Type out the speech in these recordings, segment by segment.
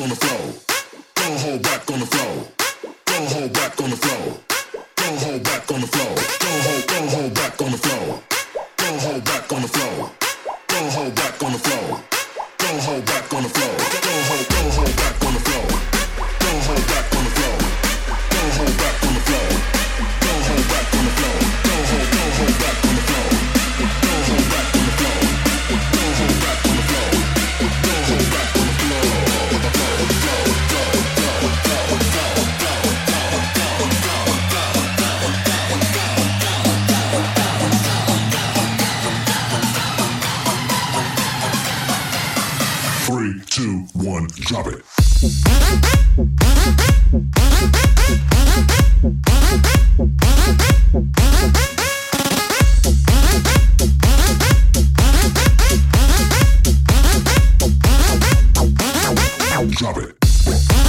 on the flow. Don't hold back on the flow. Don't hold back on the flow. drop it.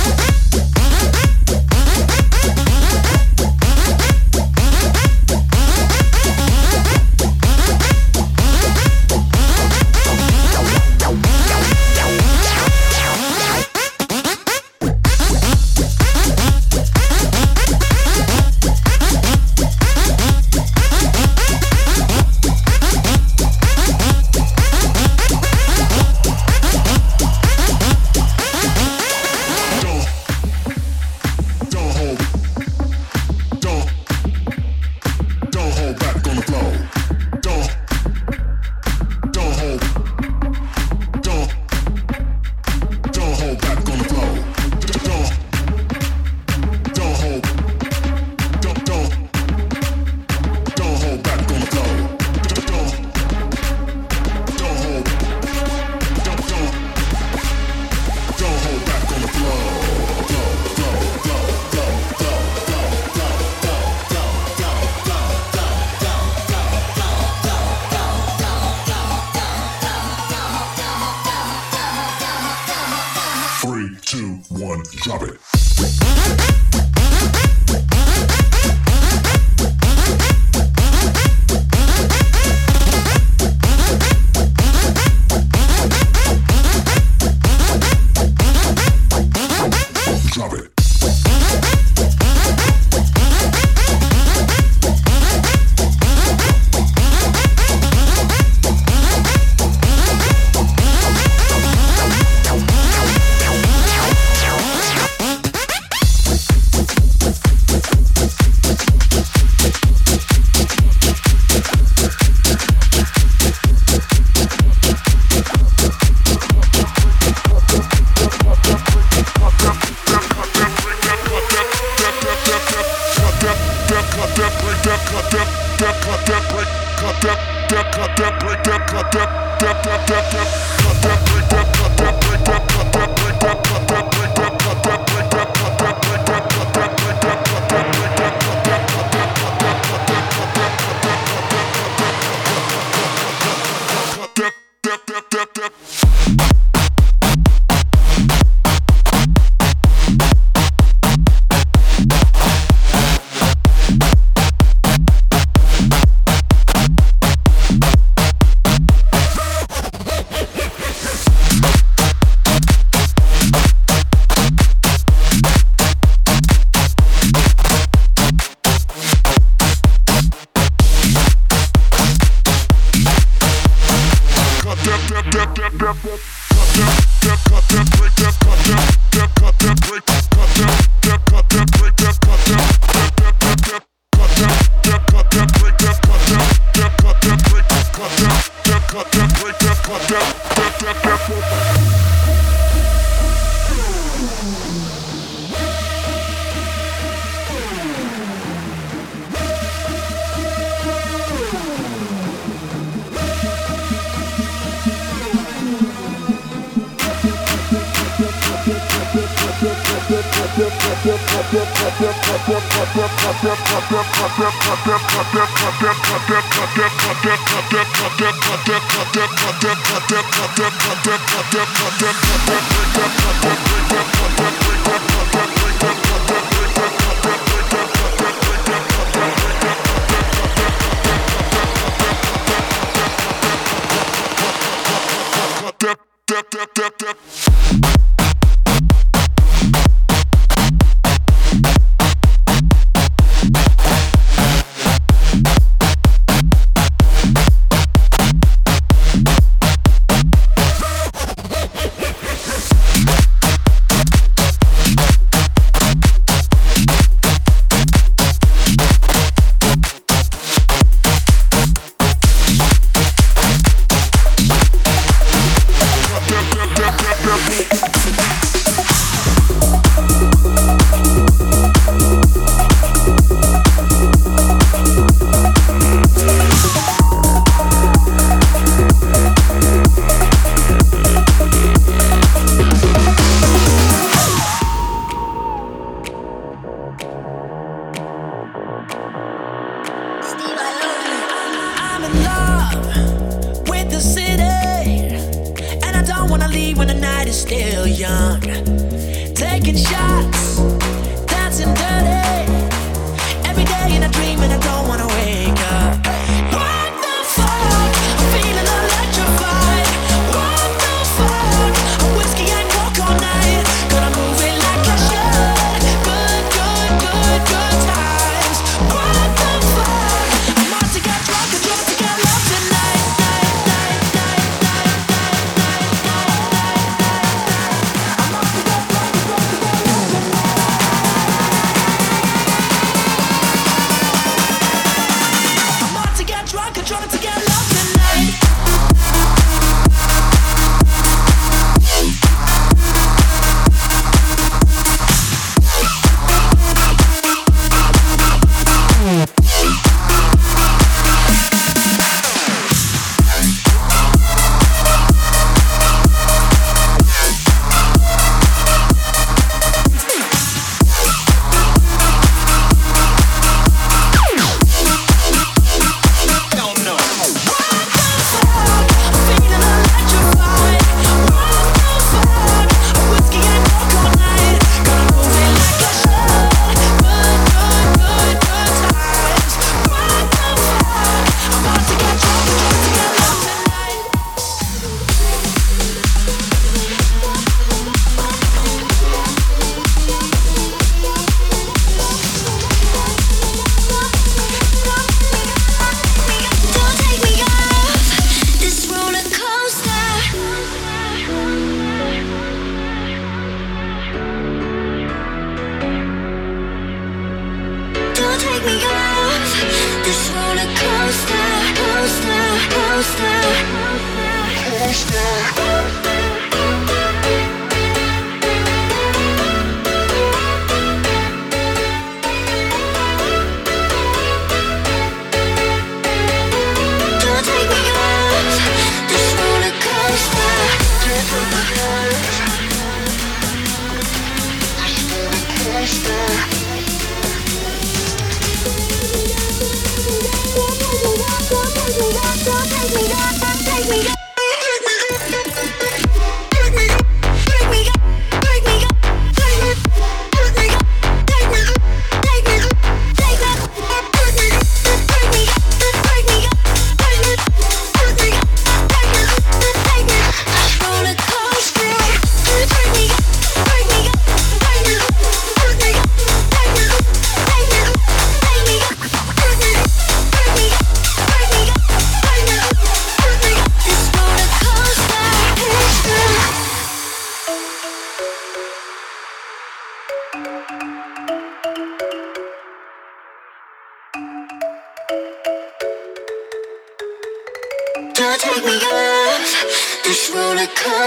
Dip, dip, dip, dip.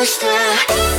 しい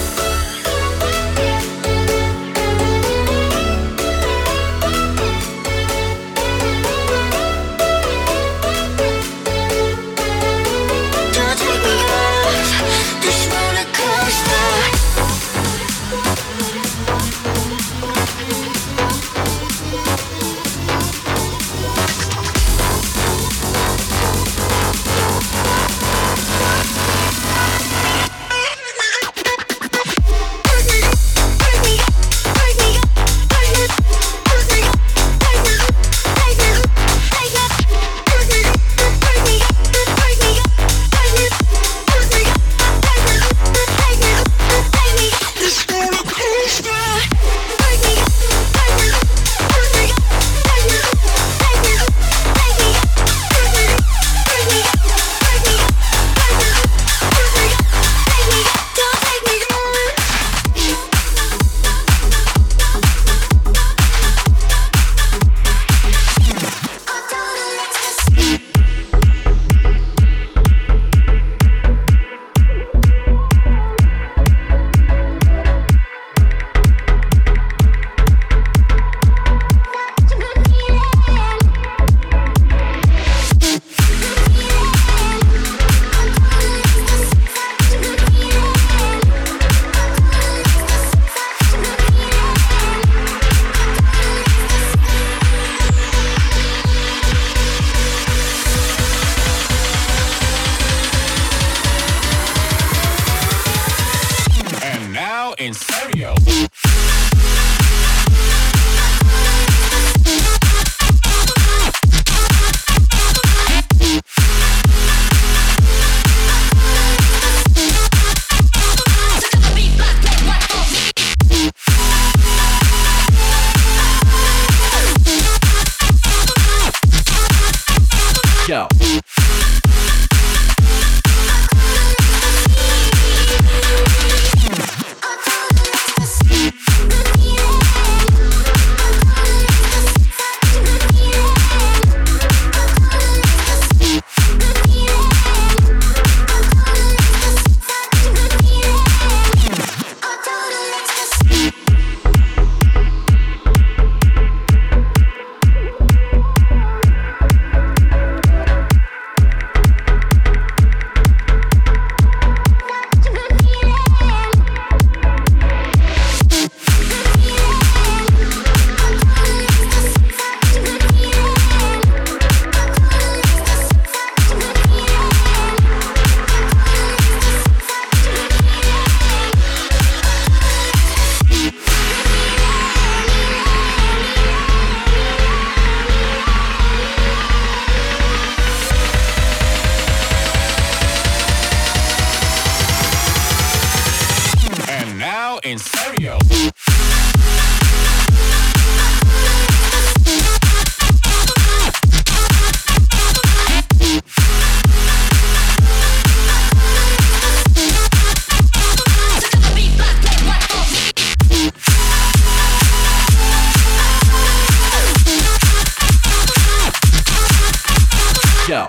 Yo.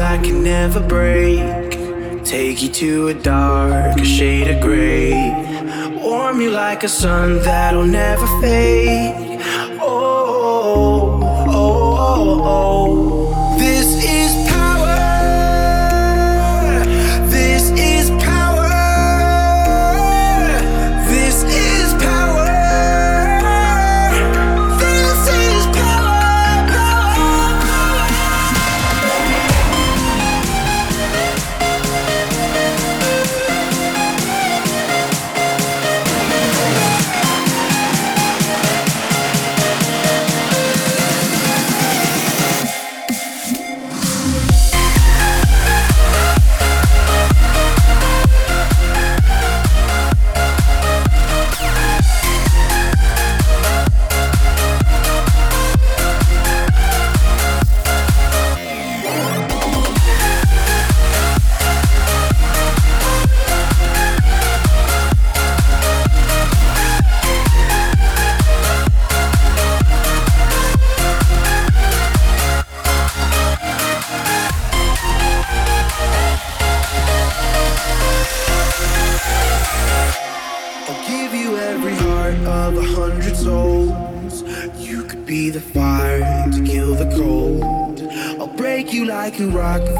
That can never break. Take you to a dark shade of gray. Warm you like a sun that'll never fade.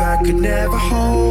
That could never hold.